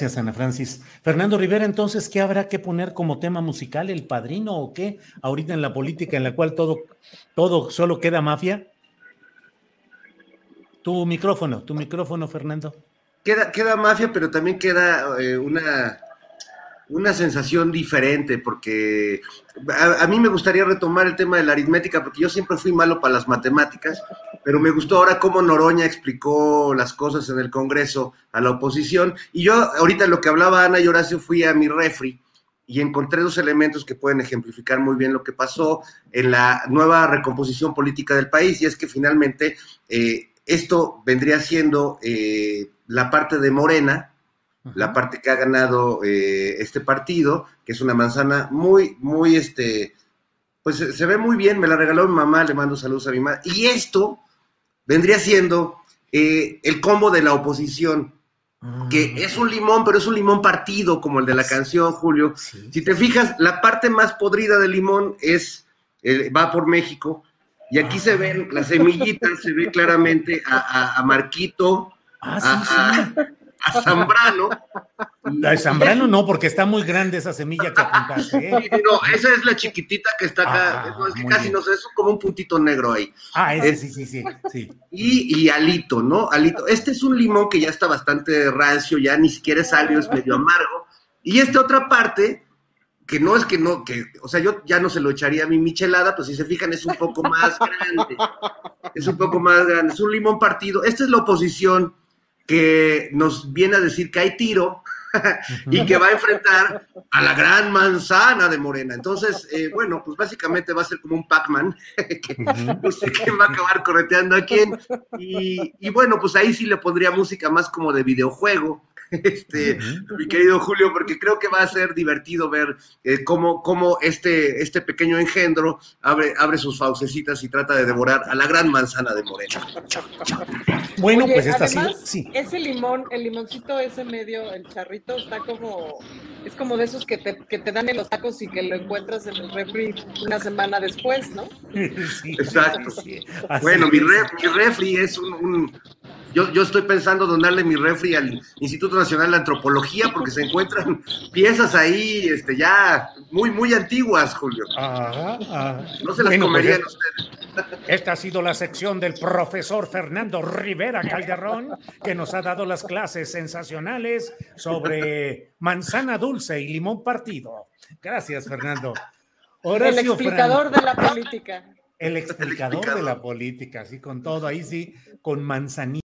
Gracias, Ana Francis. Fernando Rivera, entonces, ¿qué habrá que poner como tema musical? ¿El padrino o qué? Ahorita en la política en la cual todo, todo solo queda mafia. Tu micrófono, tu micrófono, Fernando. Queda, queda mafia, pero también queda eh, una, una sensación diferente, porque a, mí me gustaría retomar el tema de la aritmética, porque yo siempre fui malo para las matemáticas, pero me gustó ahora cómo Noroña explicó las cosas en el Congreso a la oposición. Y yo, ahorita lo que hablaba Ana y Horacio, fui a mi refri y encontré dos elementos que pueden ejemplificar muy bien lo que pasó en la nueva recomposición política del país, y es que finalmente eh, esto vendría siendo eh, la parte de Morena, la parte que ha ganado eh, este partido, que es una manzana muy, muy, este, pues se ve muy bien, me la regaló mi mamá, le mando saludos a mi mamá, y esto vendría siendo eh, el combo de la oposición, que es un limón, pero es un limón partido, como el de la canción, Julio. Sí. Si te fijas, la parte más podrida del limón es, eh, va por México, y aquí se ven las semillitas, se ve claramente a, a, a Marquito, ah, sí, a, a Zambrano. La de Zambrano no, porque está muy grande esa semilla que apuntaste. ¿eh? No, esa es la chiquitita que está acá. Ah, es que casi bien. no sé, es como un puntito negro ahí. Ah, ese es, sí, sí, sí. sí. Y, y, alito, ¿no? Alito. Este es un limón que ya está bastante rancio, ya ni siquiera es agrio, es medio amargo. Y esta otra parte, que no es que no, que, o sea, yo ya no se lo echaría a mi michelada, pues si se fijan es un poco más grande. Es un poco más grande. Es un limón partido. Esta es la oposición que nos viene a decir que hay tiro y que va a enfrentar a la gran manzana de Morena. Entonces, eh, bueno, pues básicamente va a ser como un Pac-Man, que no sé quién va a acabar correteando a quién. Y, y, bueno, pues ahí sí le pondría música más como de videojuego, este, uh -huh. mi querido Julio, porque creo que va a ser divertido ver eh, cómo, cómo este, este pequeño engendro abre, abre sus faucecitas y trata de devorar a la gran manzana de Morena. Bueno, Oye, pues esta además, sí, sí. Ese limón, el limoncito ese medio, el charrito, está como, es como de esos que te, que te dan en los tacos y que lo encuentras en el refri una semana después, ¿no? Sí, Exacto. sí, bueno, mi, ref, mi refri es un, un yo, yo, estoy pensando donarle mi refri al Instituto Nacional de Antropología porque se encuentran piezas ahí este, ya muy, muy antiguas, Julio. Ajá, ajá. No se las Bueno, pues, comerían ustedes. Esta ha sido la sección del profesor Fernando Rivera Calderón, que nos ha dado las clases sensacionales sobre manzana dulce y limón partido. Gracias, Fernando. el explicador Franco, de la política. el explicador explicador. de la política, sí, con todo, ahí sí, con manzanita.